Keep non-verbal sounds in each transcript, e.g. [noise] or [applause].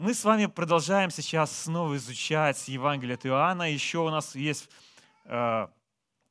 Мы с вами продолжаем сейчас снова изучать Евангелие от Иоанна. Еще у нас есть... Э,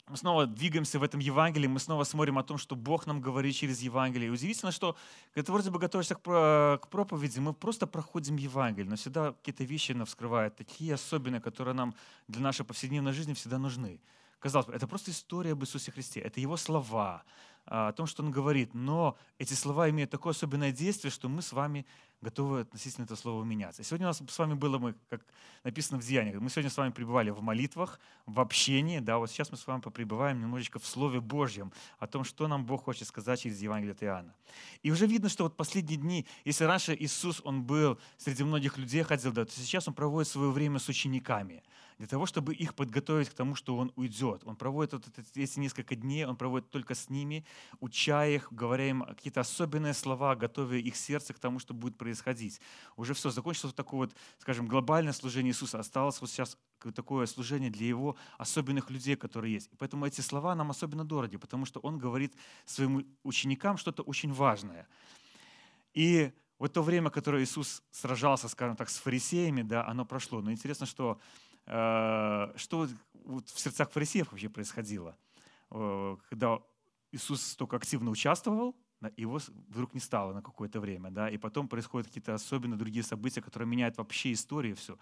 мы снова двигаемся в этом Евангелии, мы снова смотрим о том, что Бог нам говорит через Евангелие. И удивительно, что когда ты вроде бы готовишься к проповеди, мы просто проходим Евангелие, но всегда какие-то вещи нам вскрывают, такие особенные, которые нам для нашей повседневной жизни всегда нужны. Казалось бы, это просто история об Иисусе Христе, это Его слова, о том, что Он говорит, но эти слова имеют такое особенное действие, что мы с вами готовы относительно этого слова меняться. сегодня у нас с вами было, мы, как написано в Деяниях, мы сегодня с вами пребывали в молитвах, в общении, да, вот сейчас мы с вами попребываем немножечко в Слове Божьем, о том, что нам Бог хочет сказать через Евангелие от Иоанна. И уже видно, что вот последние дни, если раньше Иисус, Он был среди многих людей, ходил, да, то сейчас Он проводит свое время с учениками – для того, чтобы их подготовить к тому, что он уйдет. Он проводит вот эти несколько дней, он проводит только с ними, уча их, говоря им какие-то особенные слова, готовя их сердце к тому, что будет происходить. Уже все, закончилось вот такое вот, скажем, глобальное служение Иисуса. Осталось вот сейчас такое служение для его особенных людей, которые есть. И поэтому эти слова нам особенно дороги, потому что он говорит своим ученикам что-то очень важное. И вот то время, которое Иисус сражался, скажем так, с фарисеями, да, оно прошло. Но интересно, что Э, что в сердцах фарисеев вообще происходило, э, когда Иисус только активно участвовал, его вдруг не стало на какое-то время, да, и потом происходят какие-то особенно другие события, которые меняют вообще историю все.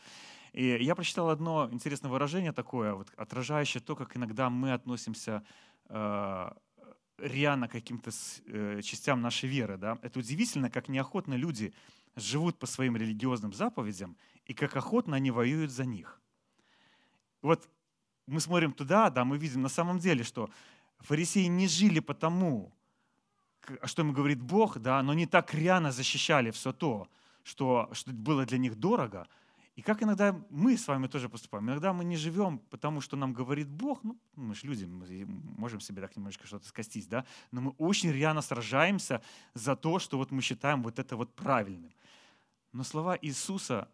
И я прочитал одно интересное выражение такое, вот, отражающее то, как иногда мы относимся э, рьяно к каким-то э, частям нашей веры. Да? Это удивительно, как неохотно люди живут по своим религиозным заповедям и как охотно они воюют за них вот мы смотрим туда, да, мы видим на самом деле, что фарисеи не жили по тому, что им говорит Бог, да, но не так рьяно защищали все то, что, что было для них дорого. И как иногда мы с вами тоже поступаем. Иногда мы не живем потому, что нам говорит Бог. Ну, мы же люди, мы можем себе так немножечко что-то скостить, да? Но мы очень рьяно сражаемся за то, что вот мы считаем вот это вот правильным. Но слова Иисуса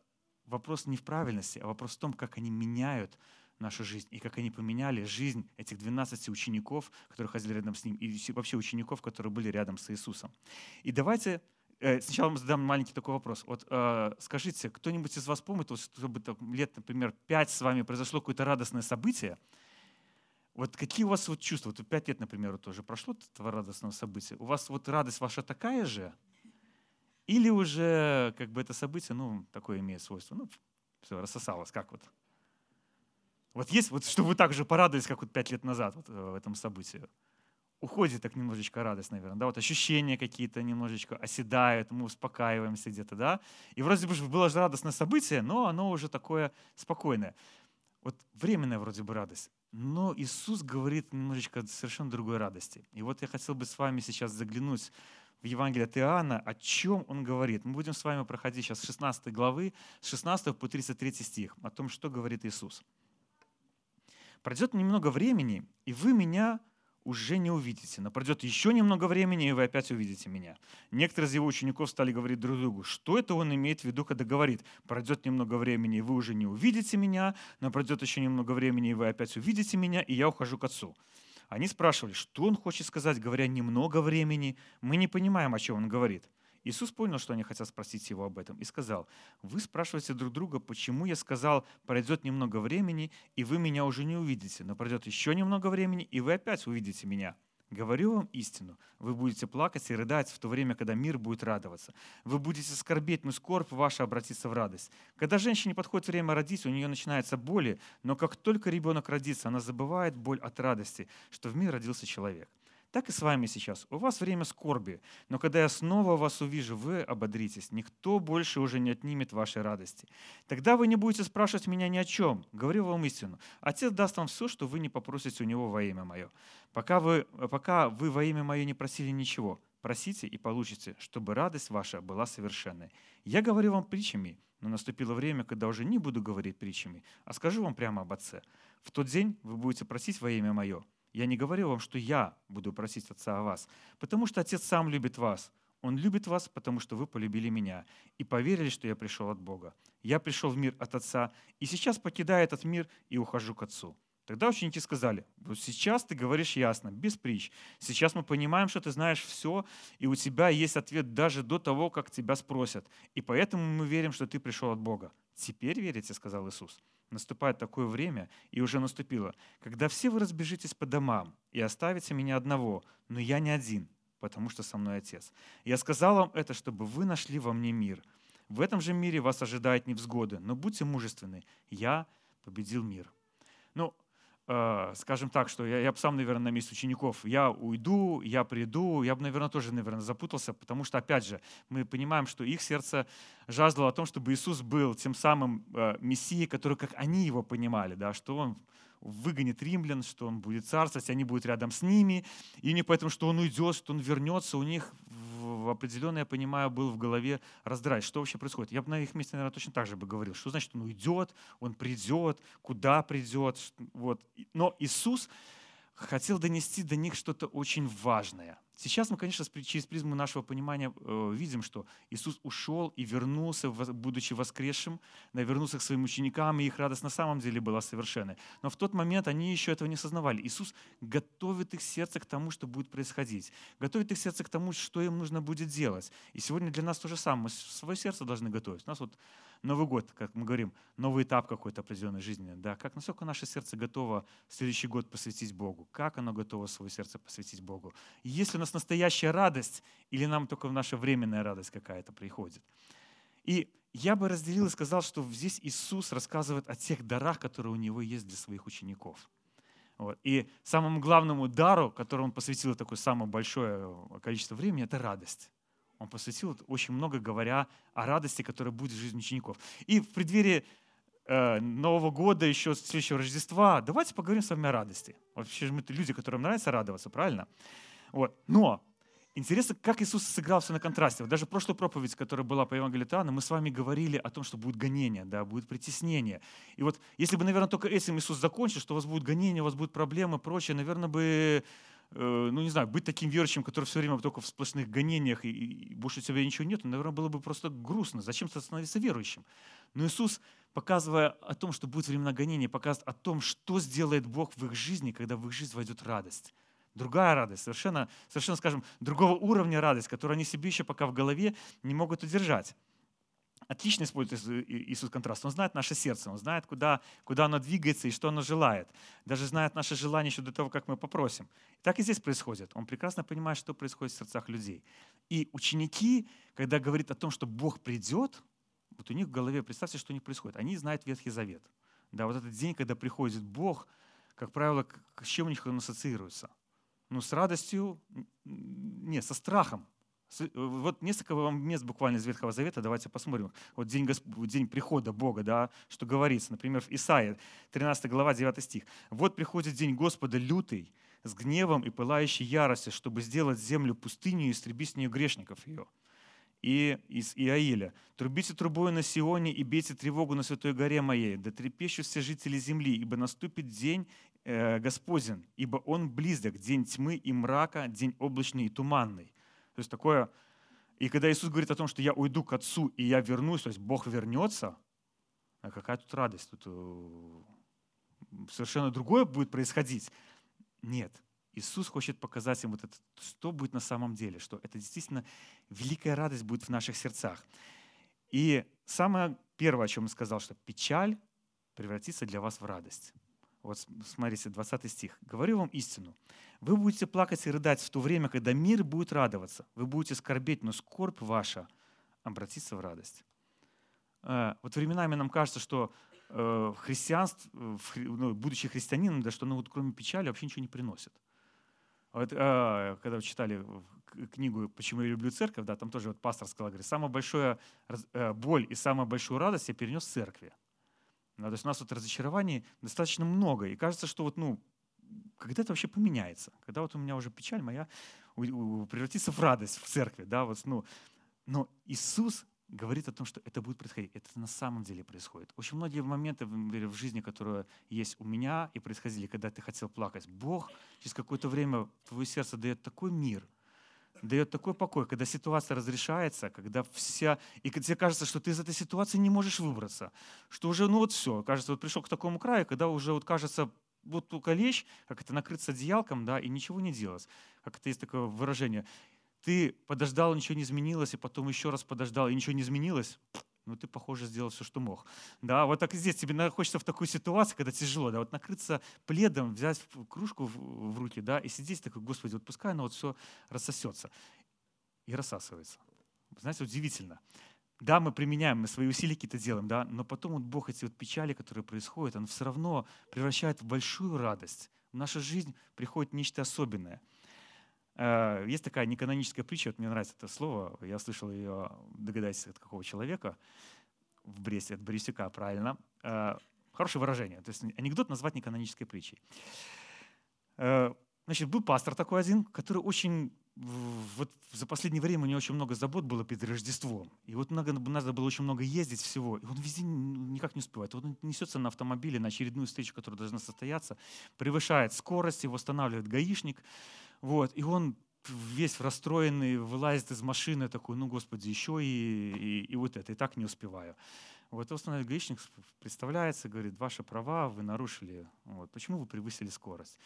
вопрос не в правильности, а вопрос в том, как они меняют нашу жизнь, и как они поменяли жизнь этих 12 учеников, которые ходили рядом с ним, и вообще учеников, которые были рядом с Иисусом. И давайте э, сначала мы задам маленький такой вопрос. Вот э, скажите, кто-нибудь из вас помнит, вот, чтобы там, лет, например, 5 с вами произошло какое-то радостное событие, вот какие у вас вот чувства? Вот пять лет, например, вот тоже прошло этого радостного события. У вас вот радость ваша такая же? Или уже как бы это событие, ну, такое имеет свойство? Ну, все, рассосалось. Как вот? Вот есть, вот чтобы вы так же порадовались, как вот пять лет назад вот, э, в этом событии. Уходит так немножечко радость, наверное. Да? Вот ощущения какие-то немножечко оседают, мы успокаиваемся где-то. Да? И вроде бы было же радостное событие, но оно уже такое спокойное. Вот временная вроде бы радость. Но Иисус говорит немножечко совершенно другой радости. И вот я хотел бы с вами сейчас заглянуть в Евангелие от Иоанна, о чем он говорит. Мы будем с вами проходить сейчас с 16 главы, с 16 по 33 стих, о том, что говорит Иисус. Пройдет немного времени, и вы меня уже не увидите. Но пройдет еще немного времени, и вы опять увидите меня. Некоторые из его учеников стали говорить друг другу, что это он имеет в виду, когда говорит, пройдет немного времени, и вы уже не увидите меня, но пройдет еще немного времени, и вы опять увидите меня, и я ухожу к отцу. Они спрашивали, что он хочет сказать, говоря немного времени. Мы не понимаем, о чем он говорит. Иисус понял, что они хотят спросить его об этом, и сказал, «Вы спрашиваете друг друга, почему я сказал, пройдет немного времени, и вы меня уже не увидите, но пройдет еще немного времени, и вы опять увидите меня». Говорю вам истину, вы будете плакать и рыдать в то время, когда мир будет радоваться. Вы будете скорбеть, но скорбь ваша обратится в радость. Когда женщине подходит время родить, у нее начинается боли, но как только ребенок родится, она забывает боль от радости, что в мир родился человек. Так и с вами сейчас. У вас время скорби, но когда я снова вас увижу, вы ободритесь. Никто больше уже не отнимет вашей радости. Тогда вы не будете спрашивать меня ни о чем. Говорю вам истину. Отец даст вам все, что вы не попросите у него во имя мое. Пока вы, пока вы во имя мое не просили ничего, просите и получите, чтобы радость ваша была совершенной. Я говорю вам притчами, но наступило время, когда уже не буду говорить притчами, а скажу вам прямо об Отце. В тот день вы будете просить во имя мое, я не говорю вам, что я буду просить Отца о вас, потому что Отец сам любит вас. Он любит вас, потому что вы полюбили меня и поверили, что я пришел от Бога. Я пришел в мир от Отца, и сейчас покидаю этот мир и ухожу к Отцу. Тогда ученики сказали, вот сейчас ты говоришь ясно, без притч. Сейчас мы понимаем, что ты знаешь все, и у тебя есть ответ даже до того, как тебя спросят. И поэтому мы верим, что ты пришел от Бога. Теперь верите, сказал Иисус. Наступает такое время, и уже наступило, когда все вы разбежитесь по домам и оставите меня одного, но я не один, потому что со мной Отец. Я сказал вам это, чтобы вы нашли во мне мир. В этом же мире вас ожидают невзгоды, но будьте мужественны. Я победил мир. Ну, скажем так, что я, я бы сам, наверное, на месте учеников, я уйду, я приду, я бы, наверное, тоже, наверное, запутался, потому что, опять же, мы понимаем, что их сердце жаждало о том, чтобы Иисус был тем самым э, Мессией, который, как они его понимали, да, что Он выгонит римлян, что он будет царствовать, они будут рядом с ними. И не поэтому, что он уйдет, что он вернется, у них в определенно, я понимаю, был в голове раздрай. Что вообще происходит? Я бы на их месте, наверное, точно так же бы говорил. Что значит он уйдет, он придет, куда придет. Вот. Но Иисус хотел донести до них что-то очень важное. Сейчас мы, конечно, через призму нашего понимания э, видим, что Иисус ушел и вернулся, будучи воскресшим, вернулся к своим ученикам, и их радость на самом деле была совершенной. Но в тот момент они еще этого не осознавали. Иисус готовит их сердце к тому, что будет происходить, готовит их сердце к тому, что им нужно будет делать. И сегодня для нас то же самое. Мы свое сердце должны готовить. У нас вот Новый год, как мы говорим, новый этап какой-то определенной жизни. Да? Как, насколько наше сердце готово следующий год посвятить Богу? Как оно готово свое сердце посвятить Богу? И есть ли у нас настоящая радость, или нам только наша временная радость какая-то приходит? И я бы разделил и сказал, что здесь Иисус рассказывает о тех дарах, которые у Него есть для своих учеников. Вот. И самому главному дару, которому Он посвятил такое самое большое количество времени, это радость. Он посвятил очень много, говоря о радости, которая будет в жизни учеников. И в преддверии э, Нового года, еще следующего Рождества, давайте поговорим с вами о радости. Вообще мы люди, которым нравится радоваться, правильно? Вот. Но интересно, как Иисус сыграл все на контрасте. Вот даже прошлую проповедь, которая была по Евангелию Иоанна, мы с вами говорили о том, что будет гонение, да, будет притеснение. И вот если бы, наверное, только этим Иисус закончил, что у вас будет гонение, у вас будут проблемы, прочее, наверное, бы ну не знаю, быть таким верующим, который все время только в сплошных гонениях и, и больше у тебя ничего нет, наверное, было бы просто грустно. Зачем становиться верующим? Но Иисус, показывая о том, что будет времена гонения, показывает о том, что сделает Бог в их жизни, когда в их жизнь войдет радость. Другая радость, совершенно, совершенно, скажем, другого уровня радость, которую они себе еще пока в голове не могут удержать отлично использует Иисус контраст. Он знает наше сердце, Он знает, куда, куда оно двигается и что оно желает. Даже знает наше желание еще до того, как мы попросим. Так и здесь происходит. Он прекрасно понимает, что происходит в сердцах людей. И ученики, когда говорят о том, что Бог придет, вот у них в голове, представьте, что у них происходит. Они знают Ветхий Завет. Да, вот этот день, когда приходит Бог, как правило, с чем у них он ассоциируется? Ну, с радостью, нет, со страхом. Э, вот несколько вам мест буквально из Ветхого Завета, давайте посмотрим. Вот день, Госп... день прихода Бога, да, что говорится. Например, в Исаии, 13 глава, 9 стих. «Вот приходит день Господа лютый, с гневом и пылающей яростью, чтобы сделать землю пустынью и истребить с нее грешников ее». И из Иаиля. «Трубите трубою на Сионе и бейте тревогу на святой горе моей, да трепещут все жители земли, ибо наступит день э, Господен, ибо он близок, день тьмы и мрака, день облачный и туманный». То есть такое... И когда Иисус говорит о том, что я уйду к Отцу и я вернусь, то есть Бог вернется, а какая тут радость? Тут э, совершенно другое будет происходить. Нет. Иисус хочет показать им вот это, что будет на самом деле, что это действительно великая радость будет в наших сердцах. И самое первое, о чем он сказал, что печаль превратится для вас в радость. Вот смотрите, 20 стих. «Говорю вам истину. Вы будете плакать и рыдать в то время, когда мир будет радоваться. Вы будете скорбеть, но скорбь ваша обратится в радость». Э, вот временами нам кажется, что э, христианство, ну, будучи христианином, да, что ну, вот, кроме печали вообще ничего не приносит. Вот, э, когда вы читали книгу «Почему я люблю церковь», да, там тоже вот пастор сказал, говорит, самая большая боль и самую большую радость я перенес в церкви. Да, то есть у нас вот разочарований достаточно много. И кажется, что вот, ну, когда это вообще поменяется? Когда вот у меня уже печаль моя превратится в радость в церкви. Да, вот, ну, но Иисус говорит о том, что это будет происходить. Это на самом деле происходит. Очень многие моменты в жизни, которые есть у меня и происходили, когда ты хотел плакать, Бог через какое-то время твое сердце дает такой мир – дает такой покой, когда ситуация разрешается, когда вся... И тебе кажется, что ты из этой ситуации не можешь выбраться. Что уже, ну вот все, кажется, вот пришел к такому краю, когда уже вот кажется, вот только лечь, как это накрыться одеялком, да, и ничего не делать. Как это есть такое выражение. Ты подождал, ничего не изменилось, и потом еще раз подождал, и ничего не изменилось, ну ты, похоже, сделал все, что мог. Да, вот так и здесь тебе хочется в такую ситуацию, когда тяжело, да, вот накрыться пледом, взять кружку в, в руки, да, и сидеть такой, Господи, вот пускай оно вот все рассосется и рассасывается. Знаете, удивительно. Да, мы применяем, мы свои усилия какие-то делаем, да, но потом вот Бог эти вот печали, которые происходят, Он все равно превращает в большую радость. В нашу жизнь приходит нечто особенное. Э, есть такая неканоническая притча, вот мне нравится это слово, я слышал ее, догадайтесь, от какого человека, в Бресте, от Борисюка, правильно. Э, хорошее выражение, то есть анекдот назвать неканонической притчей. Э, значит, был пастор такой один, который очень вот за последнее время у него очень много забот было перед Рождеством. И вот надо, надо было очень много ездить всего. И он везде никак не успевает. Вот он несется на автомобиле на очередную встречу, которая должна состояться, превышает скорость, его останавливает гаишник. Вот, и он весь расстроенный, вылазит из машины, такой, ну, Господи, еще и, и, и вот это, и так не успеваю. Вот останавливает гаишник, представляется, говорит, ваши права вы нарушили. Вот, почему вы превысили скорость?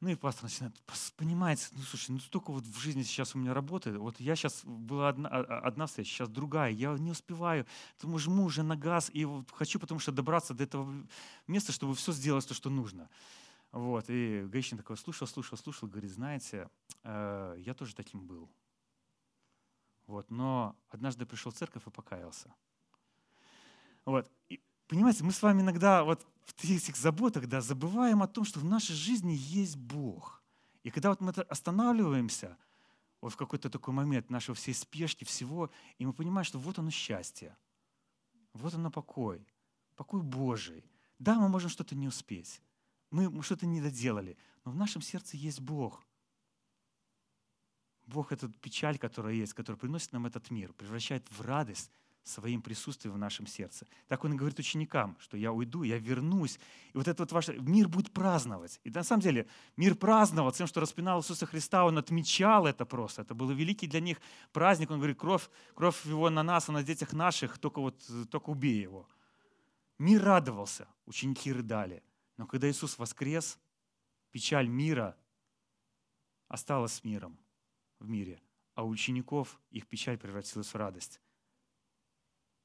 Ну и пастор начинает, понимаете, ну слушай, ну столько вот в жизни сейчас у меня работает. Вот я сейчас, была одна, а, а, одна встреча, сейчас другая, я не успеваю, тому жму уже на газ, и вот хочу, потому что добраться до этого места, чтобы все сделать то, что нужно. Вот, и гаишник такой слушал, слушал, слушал, говорит, знаете, э, я тоже таким был. Вот, но однажды пришел в церковь и покаялся. Вот, и, понимаете, мы с вами иногда вот в этих заботах да, забываем о том, что в нашей жизни есть Бог. И когда вот мы останавливаемся вот в какой-то такой момент нашего всей спешки, всего, и мы понимаем, что вот оно счастье, вот оно покой, покой Божий. Да, мы можем что-то не успеть, мы, что-то не доделали, но в нашем сердце есть Бог. Бог — это печаль, которая есть, которая приносит нам этот мир, превращает в радость, своим присутствием в нашем сердце. Так он и говорит ученикам, что я уйду, я вернусь. И вот этот вот ваш мир будет праздновать. И на самом деле мир праздновал тем, что распинал Иисуса Христа, он отмечал это просто. Это был великий для них праздник. Он говорит, кровь, кровь его на нас, а на детях наших, только, вот, только убей его. Мир радовался, ученики рыдали. Но когда Иисус воскрес, печаль мира осталась миром в мире, а у учеников их печаль превратилась в радость.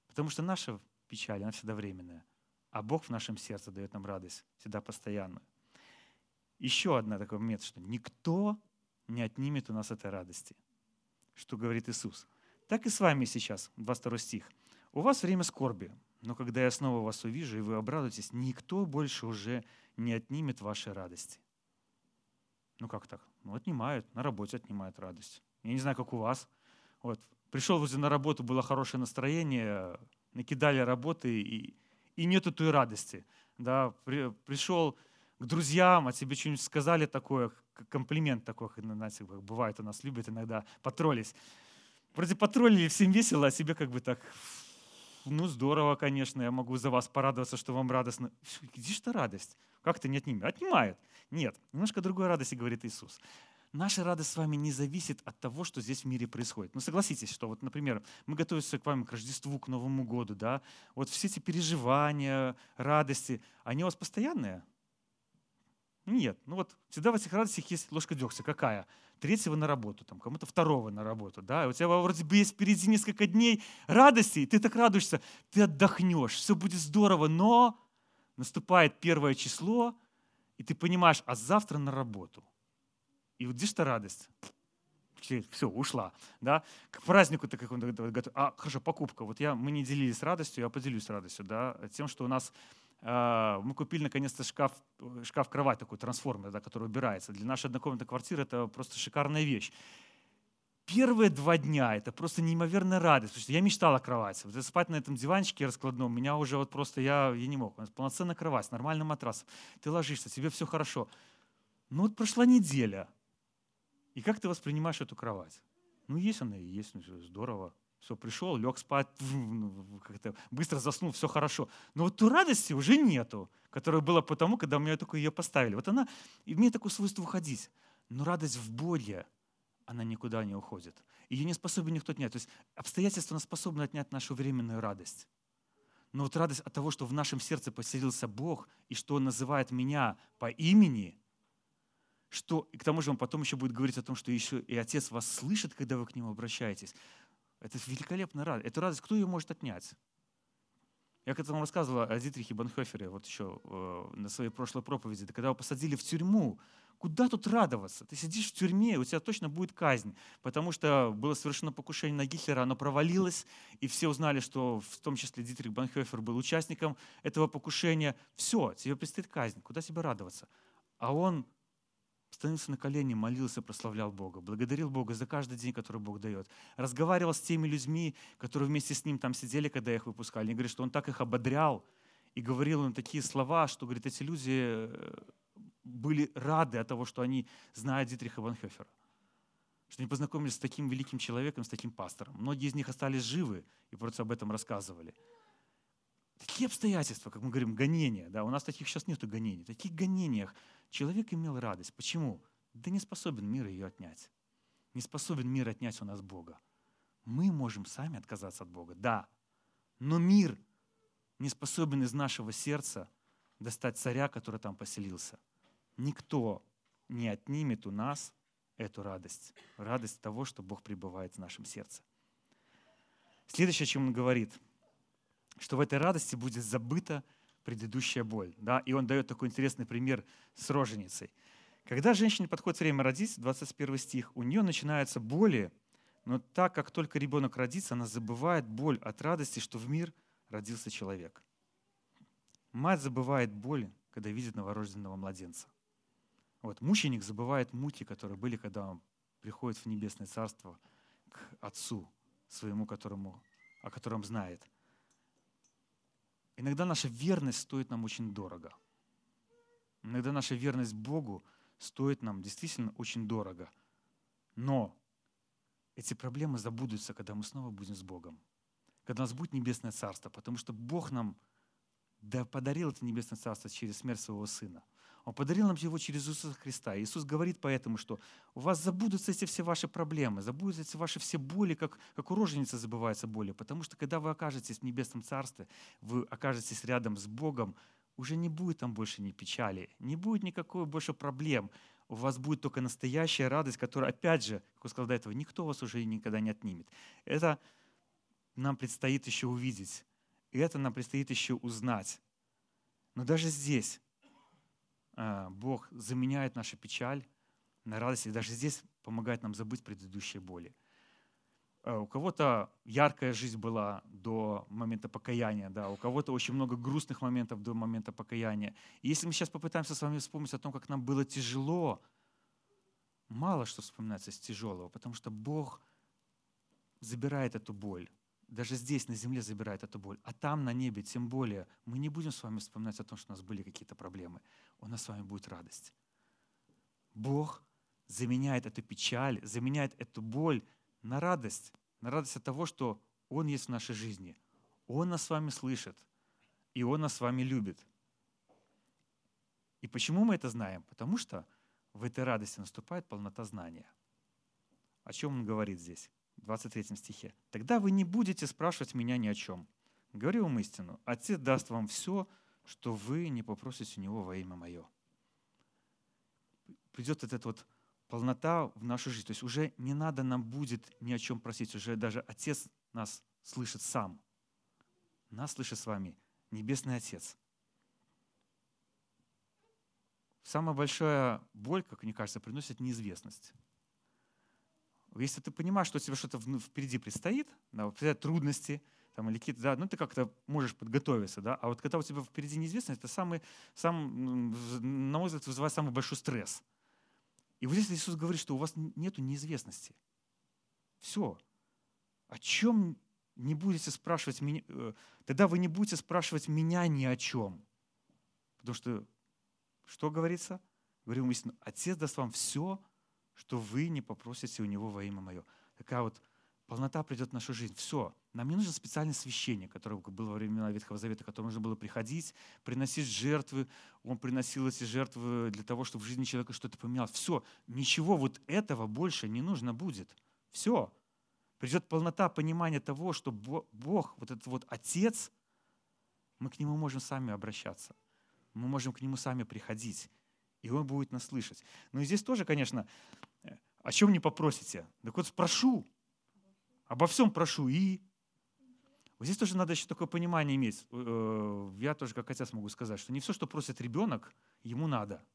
Потому что наша печаль, она всегда временная. А Бог в нашем сердце дает нам радость, всегда постоянную. Еще одна такой момент, что никто не отнимет у нас этой радости. Что говорит Иисус. Так и с вами сейчас, 22 стих. У вас время скорби, но когда я снова вас увижу, и вы обрадуетесь, никто больше уже не отнимет вашей радости. Ну как так? Ну отнимают, на работе отнимают радость. Я не знаю, как у вас. Вот, Пришел возле на работу, было хорошее настроение, накидали работы, и, и нету той радости. Да, при, пришел к друзьям, а тебе что-нибудь сказали такое, комплимент такой, знаете, бывает у нас, любят иногда потроллить. Вроде потроллили, всем весело, а себе как бы так, ну здорово, конечно, я могу за вас порадоваться, что вам радостно. Где же та радость? Как то не отнимет? Отнимает. Нет, немножко другой радости, говорит Иисус наша радость с вами не зависит от того, что здесь в мире происходит. Ну, согласитесь, что вот, например, мы готовимся к вами к Рождеству, к Новому году, да, вот все эти переживания, радости, они у вас постоянные? Нет. Ну вот всегда в этих радостях есть ложка дегтя. Какая? Третьего на работу, там, кому-то второго на работу. Да? И у тебя вроде бы есть впереди несколько дней радости, и ты так радуешься, ты отдохнешь, все будет здорово, но наступает первое число, и ты понимаешь, а завтра на работу. И вот здесь-то радость. Все, ушла. Да? К празднику ты как он готов. А, хорошо, покупка. Вот я, мы не делились радостью, я поделюсь радостью. Да? Тем, что у нас мы купили наконец-то шкаф, шкаф-кровать такой, трансформер, да, который убирается. Для нашей однокомнатной квартиры это просто шикарная вещь. Первые два дня это просто неимоверная радость, потому что я мечтал о кровати. Вот спать на этом диванчике раскладном, меня уже вот просто, я, я не мог. Полноценная кровать с нормальным матрасом. Ты ложишься, тебе все хорошо. Ну вот прошла неделя, и как ты воспринимаешь эту кровать? Ну, есть она и есть, ну, здорово. Все, пришел, лег спать, [laughs] ну, как-то быстро заснул, все хорошо. Но вот ту радости уже нету, которая была потому, когда мне только ее поставили. Вот она имеет такое свойство уходить. Но радость в Боге, она никуда не уходит. Ее не способен никто отнять. То есть обстоятельства способны отнять нашу временную радость. Но вот радость от того, что в нашем сердце поселился Бог, и что Он называет меня по имени, что, и к тому же Он потом еще будет говорить о том, что еще и Отец вас слышит, когда вы к Нему обращаетесь. Это великолепная радость. Эту радость кто ее может отнять? Я когда вам рассказывал о Дитрихе Банхофере вот еще э, на своей прошлой проповеди, когда его посадили в тюрьму, куда тут радоваться? Ты сидишь в тюрьме, у тебя точно будет казнь, потому что было совершено покушение на Гитлера, оно провалилось, и все узнали, что в том числе Дитрих Банхофер был участником этого покушения. Все, тебе предстоит казнь, куда тебе радоваться? А он становился на колени, молился, прославлял Бога, благодарил Бога за каждый день, который Бог дает. Разговаривал с теми людьми, которые вместе с ним там сидели, когда их выпускали. И говорит, что он так их ободрял и говорил им такие слова, что, говорит, эти люди э, были рады от того, что они знают Дитриха Ванхёфера. Что они познакомились с таким великим человеком, с таким пастором. Многие из них остались живы и просто об этом рассказывали. Такие обстоятельства, как мы говорим, гонения. Да, у нас таких сейчас нету гонений. В таких гонениях человек имел радость. Почему? Да не способен мир ее отнять. Не способен мир отнять у нас Бога. Мы можем сами отказаться от Бога, да. Но мир не способен из нашего сердца достать царя, который там поселился. Никто не отнимет у нас эту радость. Радость того, что Бог пребывает в нашем сердце. Следующее, о чем он говорит – что в этой радости будет забыта предыдущая боль. Да? И он дает такой интересный пример с роженицей. Когда женщине подходит время родить, 21 стих, у нее начинаются боли, но так как только ребенок родится, она забывает боль от радости, что в мир родился человек. Мать забывает боль, когда видит новорожденного младенца. Вот, мученик забывает муки, которые были, когда он приходит в небесное царство к Отцу своему, которому, о котором знает. Иногда наша верность стоит нам очень дорого. Иногда наша верность Богу стоит нам действительно очень дорого. Но эти проблемы забудутся, когда мы снова будем с Богом. Когда у нас будет небесное царство. Потому что Бог нам да подарил это небесное царство через смерть своего Сына. Он подарил нам его через Иисуса Христа. Иисус говорит поэтому, что у вас забудутся эти все ваши проблемы, забудутся эти ваши все боли, как, как у роженицы забываются боли. Потому что когда вы окажетесь в Небесном Царстве, вы окажетесь рядом с Богом, уже не будет там больше ни печали, не будет никакой больше проблем. У вас будет только настоящая радость, которая, опять же, как я сказал до этого, никто вас уже никогда не отнимет. Это нам предстоит еще увидеть. И это нам предстоит еще узнать. Но даже здесь Бог заменяет нашу печаль на радость, и даже здесь помогает нам забыть предыдущие боли. А, у кого-то яркая жизнь была до момента покаяния, да, у кого-то очень много грустных моментов до момента покаяния. И если мы сейчас попытаемся с вами вспомнить о том, как нам было тяжело, мало что вспоминается с тяжелого, потому что Бог забирает эту боль даже здесь, на земле, забирает эту боль. А там, на небе, тем более, мы не будем с вами вспоминать о том, что у нас были какие-то проблемы. У нас с вами будет радость. Бог заменяет эту печаль, заменяет эту боль на радость. На радость от того, что Он есть в нашей жизни. Он нас с вами слышит. И Он нас с вами любит. И почему мы это знаем? Потому что в этой радости наступает полнота знания. О чем он говорит здесь? 23 стихе. «Тогда вы не будете спрашивать меня ни о чем. Говорю вам истину. Отец даст вам все, что вы не попросите у Него во имя Мое». Придет вот эта вот полнота в нашу жизнь. То есть уже не надо нам будет ни о чем просить. Уже даже Отец нас слышит сам. Нас слышит с вами Небесный Отец. Самая большая боль, как мне кажется, приносит неизвестность. Если ты понимаешь, что у тебя что-то впереди предстоит, предстоят трудности, там, или какие-то, да, ну ты как-то можешь подготовиться, да, а вот когда у тебя впереди неизвестность, это самый, сам, на мой взгляд, вызывает самый большой стресс. И вот здесь Иисус говорит, что у вас нет неизвестности. Все. О чем не будете спрашивать меня, э, тогда вы не будете спрашивать меня ни о чем. Потому что, что говорится? Говорим истину, Отец даст вам все, что вы не попросите у Него во имя Мое. Такая вот полнота придет в нашу жизнь. Все. Нам не нужен специальный священник, который был во времена Ветхого Завета, которому нужно было приходить, приносить жертвы. Он приносил эти жертвы для того, чтобы в жизни человека что-то поменялось. Все. Ничего вот этого больше не нужно будет. Все. Придет полнота понимания того, что Бог, вот этот вот Отец, Мы к Нему можем сами обращаться. Мы можем к Нему сами приходить. И Он будет нас слышать. Но и здесь тоже, конечно, э, о чем не попросите? Так вот спрошу. Обо всем прошу. И вот здесь тоже надо еще такое понимание иметь. Э, я тоже как отец могу сказать, что не все, что просит ребенок, ему надо.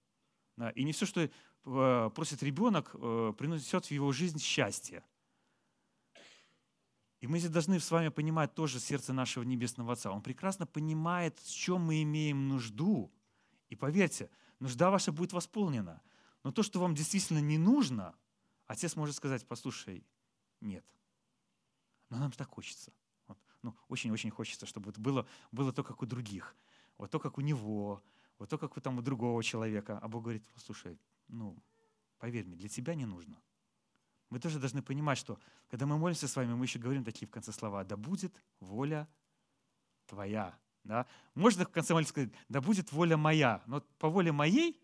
И не все, что э, просит ребенок, принесет в его жизнь счастье. И мы здесь должны с вами понимать тоже сердце нашего Небесного Отца. Он прекрасно понимает, в чем мы имеем нужду. И поверьте, нужда ваша будет восполнена. Но то, что вам действительно не нужно, Отец может сказать, послушай, нет. Но нам так хочется. Вот. Ну, очень-очень хочется, чтобы это было, было то, как у других. Вот то, как у него, вот то, как у, там, у другого человека. А Бог говорит, послушай, ну, поверь мне, для тебя не нужно. Мы тоже должны понимать, что когда мы молимся с вами, мы еще говорим такие в конце слова, да будет воля твоя. Да? Можно в конце молитвы сказать, да будет воля моя. Но по воле моей,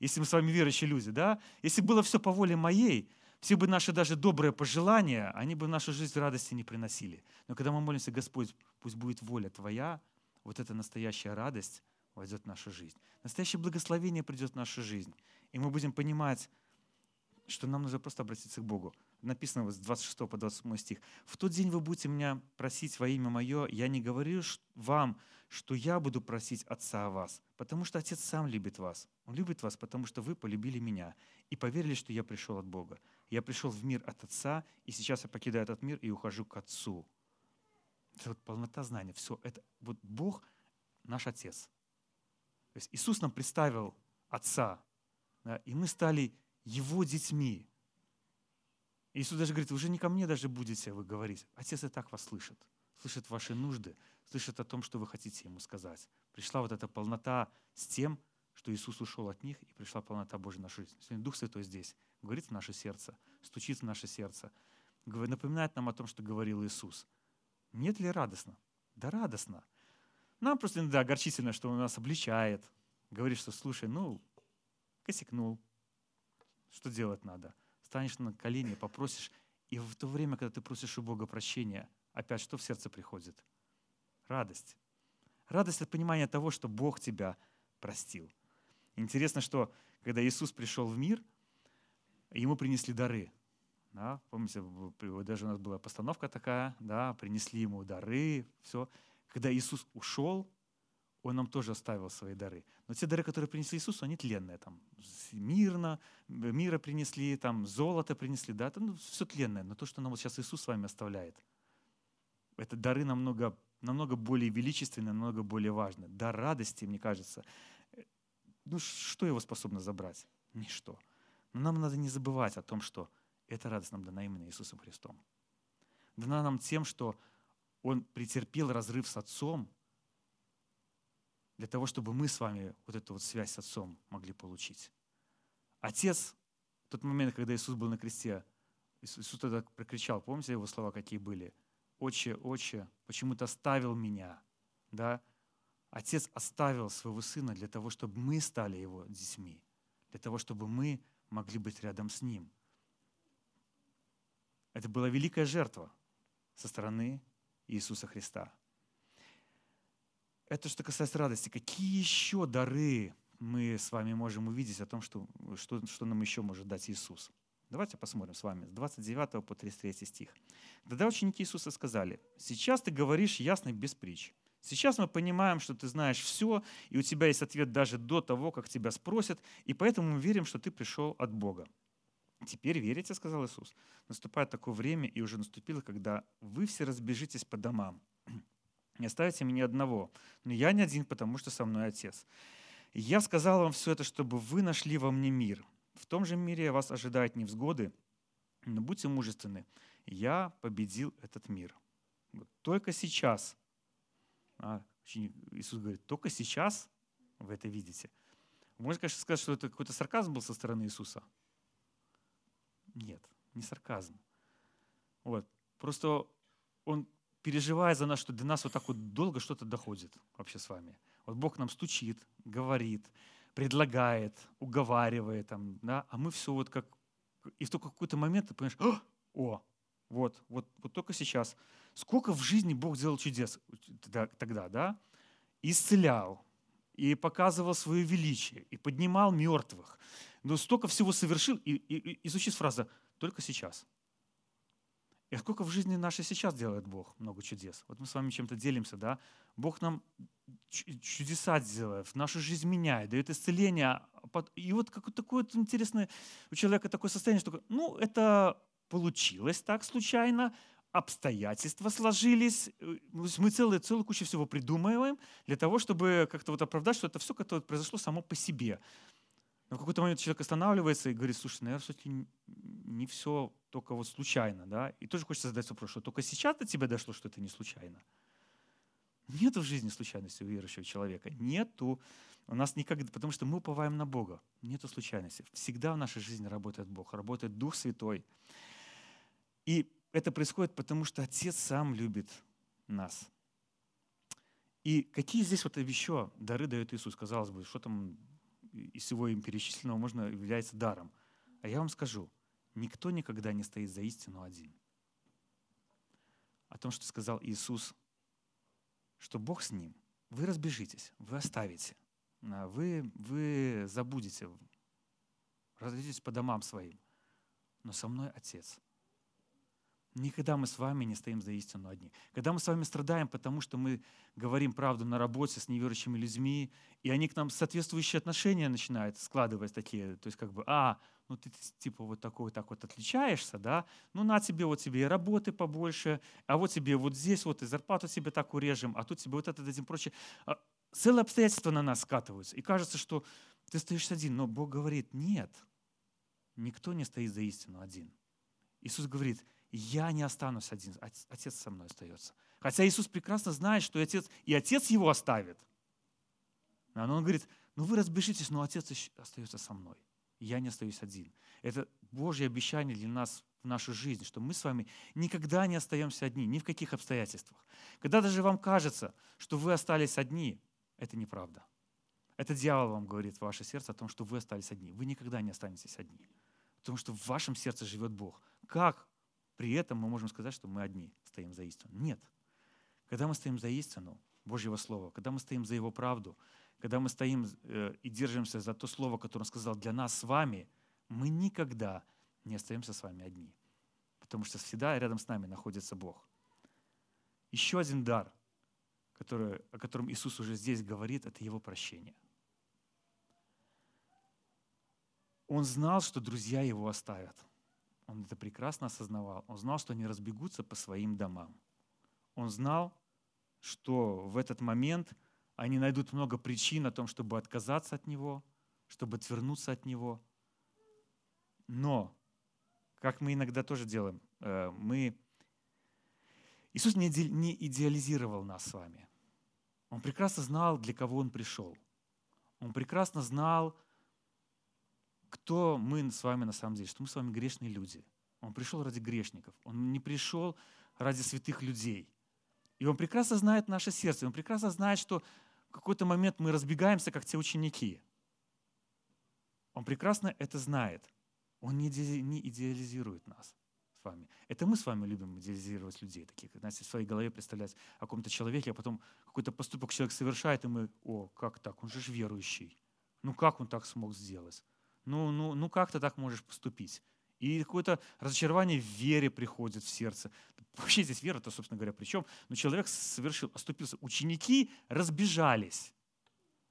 если мы с вами верующие люди, да, если было все по воле моей, все бы наши даже добрые пожелания, они бы в нашу жизнь радости не приносили. Но когда мы молимся, Господь, пусть будет воля Твоя, вот эта настоящая радость войдет в нашу жизнь. Настоящее благословение придет в нашу жизнь. И мы будем понимать, что нам нужно просто обратиться к Богу. Написано с 26 по 27 стих. «В тот день вы будете меня просить во имя Мое, я не говорю вам, что я буду просить Отца о вас, потому что Отец сам любит вас. Он любит вас, потому что вы полюбили меня и поверили, что я пришел от Бога. Я пришел в мир от Отца, и сейчас я покидаю этот мир и ухожу к Отцу». Это вот полнота знания. Все, это вот Бог наш Отец. То есть Иисус нам представил Отца, да, и мы стали его детьми. Иисус даже говорит, вы уже не ко мне даже будете вы говорить. Отец и так вас слышит. Слышит ваши нужды, слышит о том, что вы хотите ему сказать. Пришла вот эта полнота с тем, что Иисус ушел от них, и пришла полнота Божья в нашу жизнь. Сегодня Дух Святой здесь, говорит в наше сердце, стучит в наше сердце, напоминает нам о том, что говорил Иисус. Нет ли радостно? Да радостно. Нам просто иногда огорчительно, что Он нас обличает, говорит, что слушай, ну, косякнул, что делать надо? Станешь на колени, попросишь, и в то время, когда ты просишь у Бога прощения, опять что в сердце приходит? Радость. Радость от понимания того, что Бог тебя простил. Интересно, что когда Иисус пришел в мир, ему принесли дары. Да, помните, даже у нас была постановка такая, да, принесли ему дары, все. Когда Иисус ушел, он нам тоже оставил свои дары. Но те дары, которые принесли Иисусу, они тленные. Там, мирно, мира принесли, там, золото принесли, да, это, ну, все тленное. Но то, что нам вот сейчас Иисус с вами оставляет, это дары намного, намного более величественные, намного более важные. Дар радости, мне кажется, ну что его способно забрать? Ничто. Но нам надо не забывать о том, что эта радость нам дана именно Иисусом Христом. Дана нам тем, что Он претерпел разрыв с Отцом, для того, чтобы мы с вами вот эту вот связь с Отцом могли получить. Отец, в тот момент, когда Иисус был на кресте, Иисус тогда прокричал, помните его слова какие были? «Отче, отче, почему ты оставил меня?» Да? Отец оставил своего сына для того, чтобы мы стали его детьми, для того, чтобы мы могли быть рядом с ним. Это была великая жертва со стороны Иисуса Христа. Это что касается радости. Какие еще дары мы с вами можем увидеть о том, что, что, что нам еще может дать Иисус? Давайте посмотрим с вами с 29 по 33 стих. Тогда ученики Иисуса сказали, «Сейчас ты говоришь ясно без притч. Сейчас мы понимаем, что ты знаешь все, и у тебя есть ответ даже до того, как тебя спросят, и поэтому мы верим, что ты пришел от Бога». «Теперь верите?» — сказал Иисус. «Наступает такое время, и уже наступило, когда вы все разбежитесь по домам, не оставите меня одного. Но я не один, потому что со мной Отец. я сказал вам все это, чтобы вы нашли во мне мир. В том же мире вас ожидают невзгоды, но будьте мужественны. Я победил этот мир. Вот только сейчас, а, Иисус говорит, только сейчас вы это видите. Можно, конечно, сказать, что это какой-то сарказм был со стороны Иисуса. Нет, не сарказм. Вот. Просто он переживая за нас, что до нас вот так вот долго что-то доходит вообще с вами. Вот Бог нам стучит, говорит, предлагает, уговаривает, там, да, а мы все вот как... И в только какой-то момент ты понимаешь, о, вот, вот, вот только сейчас. Сколько в жизни Бог делал чудес тогда, да? исцелял, и показывал свое величие, и поднимал мертвых. Но столько всего совершил, и, и, и звучит фраза «только сейчас». И сколько в жизни нашей сейчас делает Бог много чудес. Вот мы с вами чем-то делимся, да? Бог нам чудеса делает, нашу жизнь меняет, дает исцеление. И вот какое такое вот интересное у человека такое состояние, что ну, это получилось так случайно, обстоятельства сложились, э, мы целую, целую кучу всего придумываем для того, чтобы как-то вот оправдать, что это все как-то произошло само по себе. Но в какой-то момент человек останавливается и говорит, слушай, наверное, все-таки не все только вот случайно. Да? И тоже хочется задать вопрос, что только сейчас до тебя дошло, что это не случайно. Нет в жизни случайности у верующего человека. Нету. У нас никогда, потому что мы уповаем на Бога. Нету случайности. Всегда в нашей жизни работает Бог, работает Дух Святой. И это происходит потому, что Отец сам любит нас. И какие здесь вот еще дары дает Иисус? Казалось бы, что там из всего им перечисленного можно является даром. А я вам скажу, никто никогда не стоит за истину один. О том, что сказал Иисус, что Бог с ним. Вы разбежитесь, вы оставите, а вы, вы забудете, разойдетесь по домам своим. Но со мной Отец – Никогда мы с вами не стоим за истину одни. Когда мы с вами страдаем, потому что мы говорим правду на работе с неверующими людьми, и они к нам соответствующие отношения начинают складывать такие, то есть как бы, а, ну ты типа вот такой так вот отличаешься, да, ну на тебе вот тебе и работы побольше, а вот тебе вот здесь вот и зарплату тебе так урежем, а тут тебе вот это дадим, прочее. А целые обстоятельства на нас скатываются, и кажется, что ты стоишь один, но Бог говорит, нет, никто не стоит за истину один. Иисус говорит, я не останусь один, отец со мной остается. Хотя Иисус прекрасно знает, что и отец, и отец его оставит. Но он говорит, ну вы разбежитесь, но отец остается со мной. Я не остаюсь один. Это Божье обещание для нас в нашу жизнь, что мы с вами никогда не остаемся одни, ни в каких обстоятельствах. Когда даже вам кажется, что вы остались одни, это неправда. Это дьявол вам говорит в ваше сердце о том, что вы остались одни. Вы никогда не останетесь одни. Потому что в вашем сердце живет Бог. Как при этом мы можем сказать, что мы одни стоим за истину. Нет. Когда мы стоим за истину Божьего Слова, когда мы стоим за Его правду, когда мы стоим э, и держимся за то Слово, которое Он сказал для нас с вами, мы никогда не остаемся с вами одни. Потому что всегда рядом с нами находится Бог. Еще один дар, который, о котором Иисус уже здесь говорит, это Его прощение. Он знал, что друзья Его оставят. Он это прекрасно осознавал. Он знал, что они разбегутся по своим домам. Он знал, что в этот момент они найдут много причин о том, чтобы отказаться от Него, чтобы отвернуться от Него. Но, как мы иногда тоже делаем, э, мы... Иисус не идеализировал нас с вами. Он прекрасно знал, для кого Он пришел. Он прекрасно знал, кто мы с вами на самом деле, что мы с вами грешные люди. Он пришел ради грешников. Он не пришел ради святых людей. И он прекрасно знает наше сердце. Он прекрасно знает, что в какой-то момент мы разбегаемся, как те ученики. Он прекрасно это знает. Он не идеализирует нас с вами. Это мы с вами любим идеализировать людей, таких, знаете, в своей голове представлять о каком-то человеке, а потом какой-то поступок человек совершает, и мы, о, как так, он же верующий. Ну как он так смог сделать? Ну, ну, ну как ты так можешь поступить? И какое-то разочарование в вере приходит в сердце. Вообще здесь вера-то, собственно говоря, при чем? Но человек совершил, оступился. Ученики разбежались.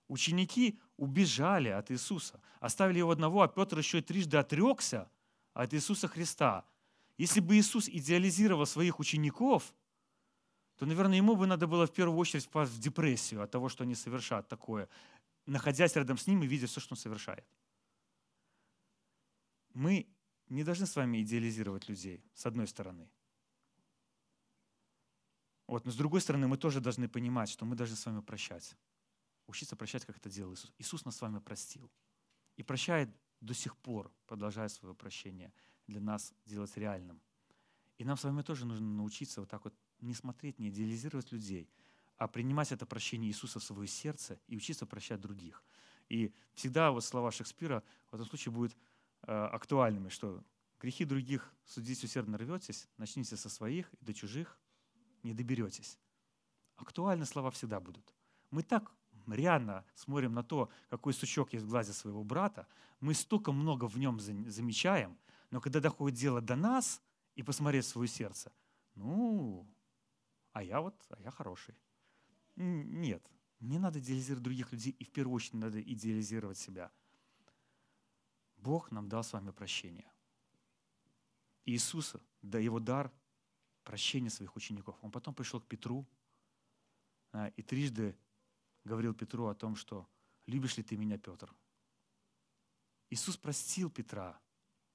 Ученики убежали от Иисуса. Оставили его одного, а Петр еще и трижды отрекся от Иисуса Христа. Если бы Иисус идеализировал своих учеников, то, наверное, ему бы надо было в первую очередь впасть в депрессию от того, что они совершат такое, находясь рядом с ним и видя все, что он совершает мы не должны с вами идеализировать людей, с одной стороны. Вот, но с другой стороны, мы тоже должны понимать, что мы должны с вами прощать. Учиться прощать, как это делал Иисус. Иисус нас с вами простил. И прощает до сих пор, продолжая свое прощение, для нас делать реальным. И нам с вами тоже нужно научиться вот так вот не смотреть, не идеализировать людей, а принимать это прощение Иисуса в свое сердце и учиться прощать других. И всегда вот слова Шекспира в этом случае будет актуальными, что грехи других судить усердно рветесь, начните со своих, и до чужих не доберетесь. Актуальны слова всегда будут. Мы так реально смотрим на то, какой сучок есть в глазе своего брата, мы столько много в нем замечаем, но когда доходит дело до нас и посмотреть свое сердце, ну, а я вот, а я хороший. Нет, не надо идеализировать других людей, и в первую очередь надо идеализировать себя. Бог нам дал с вами прощение. Иисуса, да его дар прощения своих учеников. Он потом пришел к Петру а, и трижды говорил Петру о том, что «любишь ли ты меня, Петр?» Иисус простил Петра.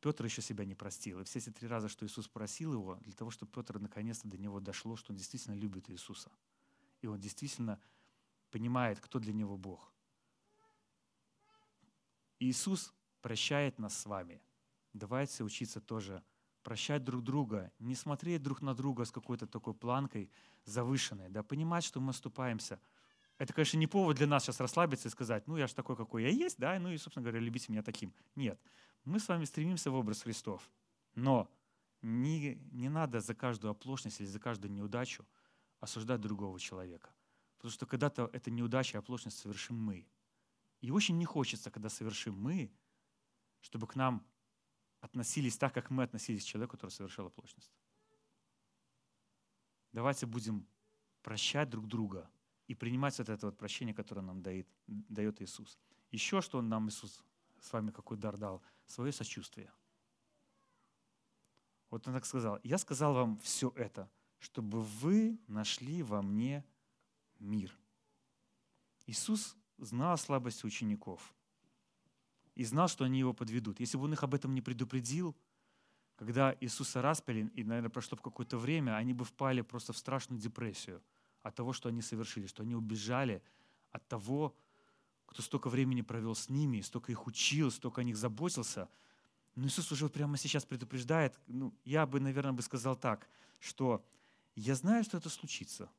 Петр еще себя не простил. И все эти три раза, что Иисус просил его, для того, чтобы Петр наконец-то до него дошло, что он действительно любит Иисуса. И он действительно понимает, кто для него Бог. Иисус прощает нас с вами. Давайте учиться тоже прощать друг друга, не смотреть друг на друга с какой-то такой планкой завышенной, да, понимать, что мы оступаемся. Это, конечно, не повод для нас сейчас расслабиться и сказать, ну, я же такой, какой я есть, да, ну и, собственно говоря, любите меня таким. Нет. Мы с вами стремимся в образ Христов. Но не, не надо за каждую оплошность или за каждую неудачу осуждать другого человека. Потому что когда-то эта неудача и оплошность совершим мы. И очень не хочется, когда совершим мы, чтобы к нам относились так, как мы относились к человеку, который совершил оплошность. Давайте будем прощать друг друга и принимать вот это вот прощение, которое нам дает, дает Иисус. Еще что Он нам, Иисус, с вами какой дар дал? Свое сочувствие. Вот Он так сказал, я сказал вам все это, чтобы вы нашли во мне мир. Иисус знал слабости учеников – и знал, что они его подведут. Если бы он их об этом не предупредил, когда Иисуса распяли, и, наверное, прошло какое-то время, они бы впали просто в страшную депрессию от того, что они совершили, что они убежали от того, кто столько времени провел с ними, столько их учил, столько о них заботился. Но Иисус уже прямо сейчас предупреждает, ну, я бы, наверное, бы сказал так, что я знаю, что это случится.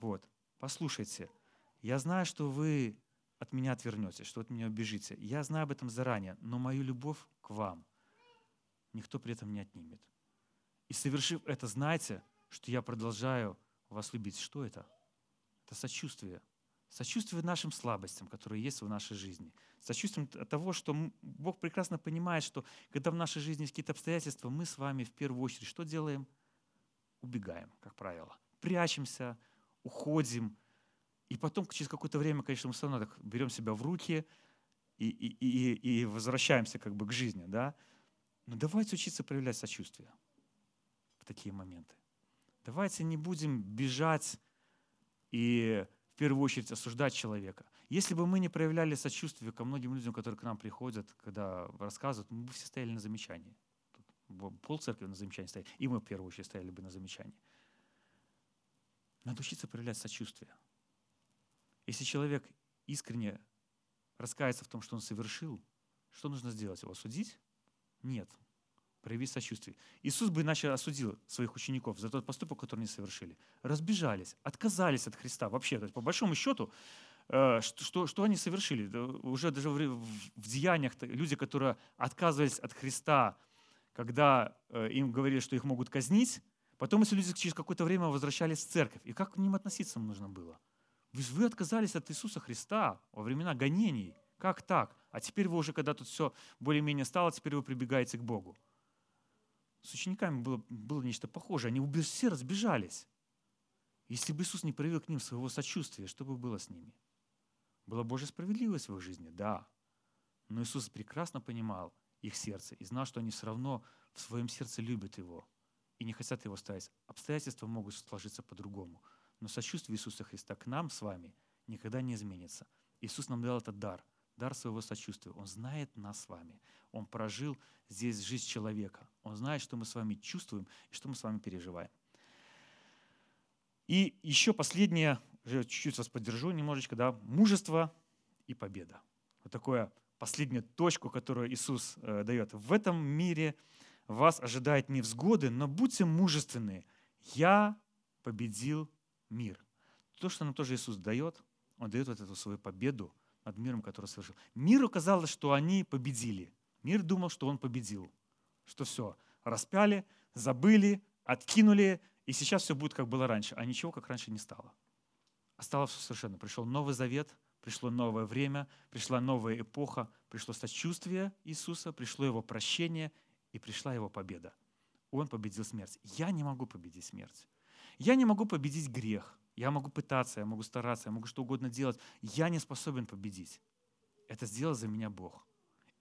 Вот, послушайте, я знаю, что вы от меня отвернетесь, что от меня убежите. Я знаю об этом заранее, но мою любовь к вам никто при этом не отнимет. И совершив это, знайте, что я продолжаю вас любить. Что это? Это сочувствие. Сочувствие нашим слабостям, которые есть в нашей жизни. Сочувствие того, что Бог прекрасно понимает, что когда в нашей жизни есть какие-то обстоятельства, мы с вами в первую очередь что делаем? Убегаем, как правило. Прячемся, уходим, и потом, через какое-то время, конечно, мы все равно так берем себя в руки и, и, и, и возвращаемся как бы к жизни. Да? Но давайте учиться проявлять сочувствие в такие моменты. Давайте не будем бежать и в первую очередь осуждать человека. Если бы мы не проявляли сочувствие ко многим людям, которые к нам приходят, когда рассказывают, мы бы все стояли на замечании. Тут пол церкви на замечании стоит, и мы в первую очередь стояли бы на замечании. Надо учиться проявлять сочувствие. Если человек искренне раскается в том, что он совершил, что нужно сделать? Его осудить? Нет. Проявить сочувствие. Иисус бы иначе осудил своих учеников за тот поступок, который они совершили. Разбежались, отказались от Христа вообще. То есть, по большому счету, э, что, что, они совершили? Уже даже в, в деяниях люди, которые отказывались от Христа, когда э, им говорили, что их могут казнить, потом эти люди через какое-то время возвращались в церковь. И как к ним относиться нужно было? Вы отказались от Иисуса Христа во времена гонений. Как так? А теперь вы уже, когда тут все более-менее стало, теперь вы прибегаете к Богу. С учениками было, было нечто похожее. Они все разбежались. Если бы Иисус не проявил к ним своего сочувствия, что бы было с ними? Была Божья справедливость в их жизни? Да. Но Иисус прекрасно понимал их сердце и знал, что они все равно в своем сердце любят Его и не хотят Его ставить. Обстоятельства могут сложиться по-другому – но сочувствие Иисуса Христа к нам с вами никогда не изменится. Иисус нам дал этот дар, дар своего сочувствия. Он знает нас с вами. Он прожил здесь жизнь человека. Он знает, что мы с вами чувствуем и что мы с вами переживаем. И еще последнее, чуть-чуть вас поддержу немножечко, да, мужество и победа. Вот такое последнюю точку, которую Иисус э, дает. В этом мире вас ожидает невзгоды, но будьте мужественны. Я победил мир. То, что нам тоже Иисус дает, Он дает вот эту свою победу над миром, который совершил. Миру казалось, что они победили. Мир думал, что он победил. Что все, распяли, забыли, откинули, и сейчас все будет, как было раньше. А ничего, как раньше, не стало. А осталось все совершенно. Пришел Новый Завет, пришло новое время, пришла новая эпоха, пришло сочувствие Иисуса, пришло Его прощение и пришла Его победа. Он победил смерть. Я не могу победить смерть. Я не могу победить грех. Я могу пытаться, я могу стараться, я могу что угодно делать. Я не способен победить. Это сделал за меня Бог.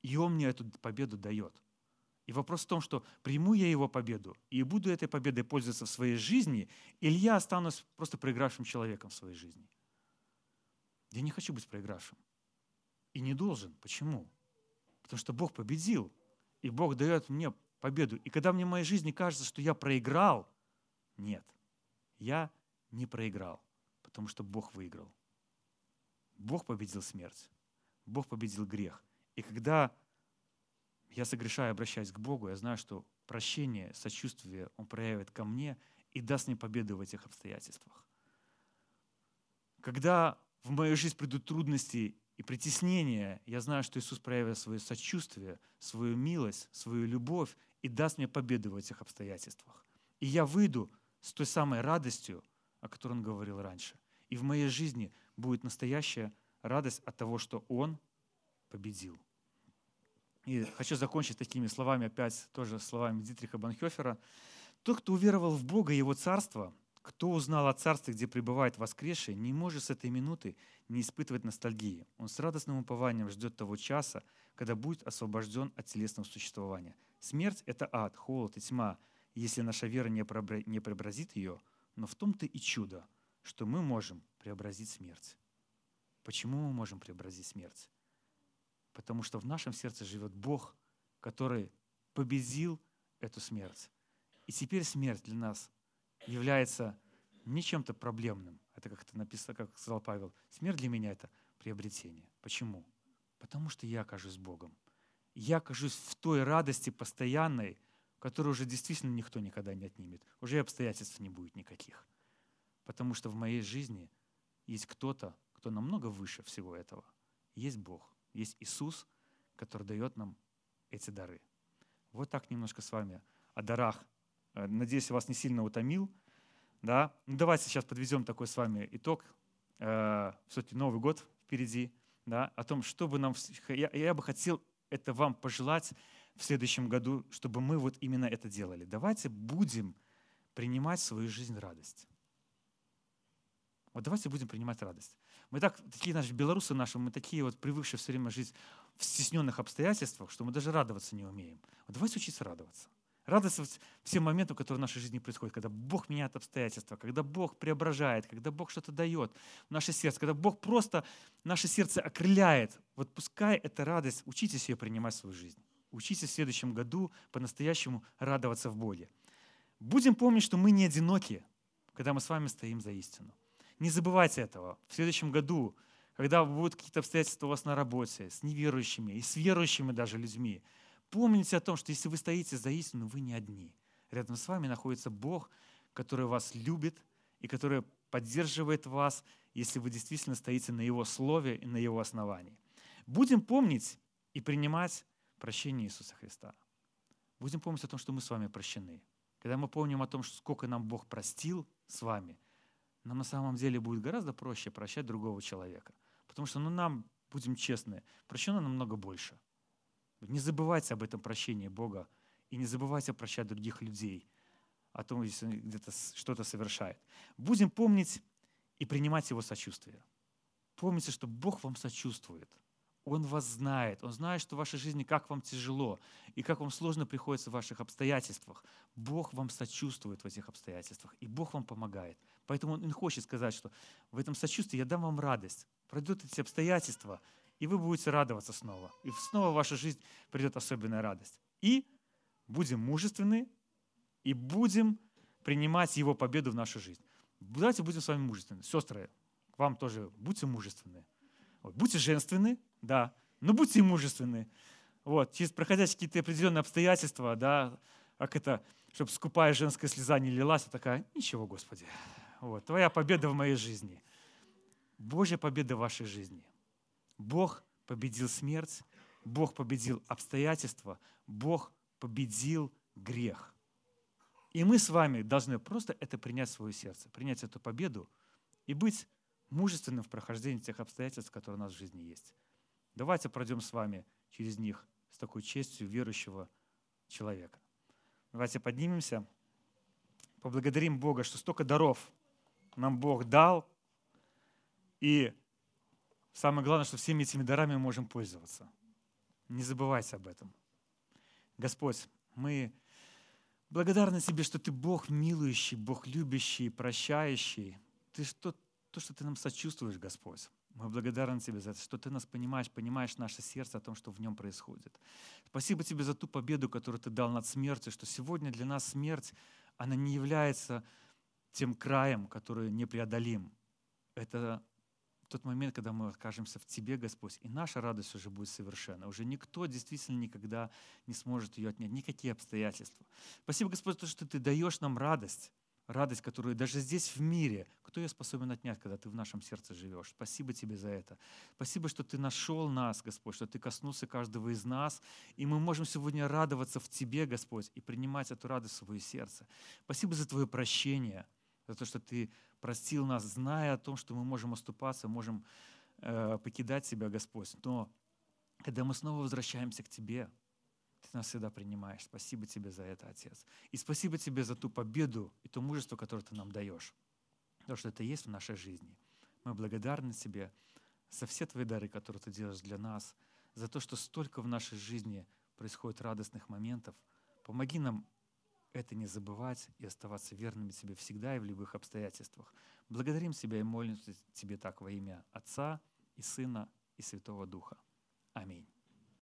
И Он мне эту победу дает. И вопрос в том, что приму я его победу и буду этой победой пользоваться в своей жизни, или я останусь просто проигравшим человеком в своей жизни. Я не хочу быть проигравшим. И не должен. Почему? Потому что Бог победил. И Бог дает мне победу. И когда мне в моей жизни кажется, что я проиграл, нет. Я не проиграл, потому что Бог выиграл. Бог победил смерть. Бог победил грех. И когда я согрешаю, обращаюсь к Богу, я знаю, что прощение, сочувствие Он проявит ко мне и даст мне победу в этих обстоятельствах. Когда в мою жизнь придут трудности и притеснения, я знаю, что Иисус проявит свое сочувствие, свою милость, свою любовь и даст мне победу в этих обстоятельствах. И я выйду с той самой радостью, о которой он говорил раньше. И в моей жизни будет настоящая радость от того, что Он победил. И хочу закончить такими словами, опять тоже словами Дитриха Банхёфера. Тот, кто уверовал в Бога и Его Царство, кто узнал о Царстве, где пребывает воскресший, не может с этой минуты не испытывать ностальгии. Он с радостным упованием ждет того часа, когда будет освобожден от телесного существования. Смерть — это ад, холод и тьма, если наша вера не преобразит ее, но в том-то и чудо, что мы можем преобразить смерть. Почему мы можем преобразить смерть? Потому что в нашем сердце живет Бог, который победил эту смерть. И теперь смерть для нас является не чем-то проблемным. Это как это написано, как сказал Павел. Смерть для меня это приобретение. Почему? Потому что я окажусь Богом. Я окажусь в той радости постоянной, которую уже действительно никто никогда не отнимет. Уже обстоятельств не будет никаких. Потому что в моей жизни есть кто-то, кто намного выше всего этого. Есть Бог есть Иисус, который дает нам эти дары. Вот так немножко с вами о дарах. Э, надеюсь, я вас не сильно утомил. Да? Ну, давайте сейчас подведем такой с вами итог. Э, Все-таки Новый год впереди. Да? О том, что бы нам... Я, я бы хотел это вам пожелать в следующем году, чтобы мы вот именно это делали. Давайте будем принимать в свою жизнь радость. Вот давайте будем принимать радость. Мы так, такие наши белорусы наши, мы такие вот привыкшие все время жить в стесненных обстоятельствах, что мы даже радоваться не умеем. Вот давайте учиться радоваться. Радоваться всем моментам, которые в нашей жизни происходят, когда Бог меняет обстоятельства, когда Бог преображает, когда Бог что-то дает в наше сердце, когда Бог просто наше сердце окрыляет. Вот пускай эта радость, учитесь ее принимать в свою жизнь. Учитесь в следующем году по-настоящему радоваться в Боге. Будем помнить, что мы не одиноки, когда мы с вами стоим за истину. Не забывайте этого. В следующем году, когда будут какие-то обстоятельства у вас на работе, с неверующими и с верующими даже людьми, помните о том, что если вы стоите за истину, вы не одни. Рядом с вами находится Бог, который вас любит и который поддерживает вас, если вы действительно стоите на Его слове и на Его основании. Будем помнить и принимать прощение Иисуса Христа. Будем помнить о том, что мы с вами прощены. Когда мы помним о том, сколько нам Бог простил с вами – нам на самом деле будет гораздо проще прощать другого человека. Потому что, ну, нам, будем честны, прощено намного больше. Не забывайте об этом прощении Бога и не забывайте прощать других людей о том, если где-то что-то совершает. Будем помнить и принимать Его сочувствие. Помните, что Бог вам сочувствует. Он вас знает. Он знает, что в вашей жизни как вам тяжело и как вам сложно приходится в ваших обстоятельствах. Бог вам сочувствует в этих обстоятельствах, и Бог вам помогает. Поэтому Он хочет сказать, что в этом сочувствии я дам вам радость. Пройдут эти обстоятельства, и вы будете радоваться снова. И снова в вашу жизнь придет особенная радость. И будем мужественны, и будем принимать Его победу в нашу жизнь. Давайте будем с вами мужественны. Сестры, вам тоже будьте мужественны. Вот, будьте женственны, да, но будьте мужественны. Вот, через проходя какие-то определенные обстоятельства, да, как это, чтобы скупая женская слеза не лилась, а такая, ничего, Господи, вот, твоя победа в моей жизни. Божья победа в вашей жизни. Бог победил смерть, Бог победил обстоятельства, Бог победил грех. И мы с вами должны просто это принять в свое сердце, принять эту победу и быть мужественным в прохождении тех обстоятельств, которые у нас в жизни есть. Давайте пройдем с вами через них с такой честью верующего человека. Давайте поднимемся, поблагодарим Бога, что столько даров нам Бог дал, и самое главное, что всеми этими дарами мы можем пользоваться. Не забывайте об этом. Господь, мы благодарны Тебе, что Ты Бог милующий, Бог любящий, прощающий. Ты что, то, что Ты нам сочувствуешь, Господь. Мы благодарны Тебе за это, что Ты нас понимаешь, понимаешь наше сердце о том, что в нем происходит. Спасибо Тебе за ту победу, которую Ты дал над смертью, что сегодня для нас смерть, она не является тем краем, который непреодолим. Это тот момент, когда мы окажемся в Тебе, Господь, и наша радость уже будет совершенна. Уже никто действительно никогда не сможет ее отнять, никакие обстоятельства. Спасибо, Господь, то, что Ты даешь нам радость, радость, которую даже здесь в мире, кто ее способен отнять, когда ты в нашем сердце живешь. Спасибо тебе за это. Спасибо, что ты нашел нас, Господь, что ты коснулся каждого из нас, и мы можем сегодня радоваться в тебе, Господь, и принимать эту радость в свое сердце. Спасибо за твое прощение, за то, что ты простил нас, зная о том, что мы можем оступаться, можем э, покидать себя, Господь. Но когда мы снова возвращаемся к Тебе, Ты нас всегда принимаешь. Спасибо Тебе за это, Отец. И спасибо Тебе за ту победу и то мужество, которое Ты нам даешь. Потому что это есть в нашей жизни. Мы благодарны Тебе за все Твои дары, которые Ты делаешь для нас, за то, что столько в нашей жизни происходит радостных моментов. Помоги нам это не забывать и оставаться верными Тебе всегда и в любых обстоятельствах. Благодарим Тебя и молимся Тебе так во имя Отца и Сына и Святого Духа. Аминь.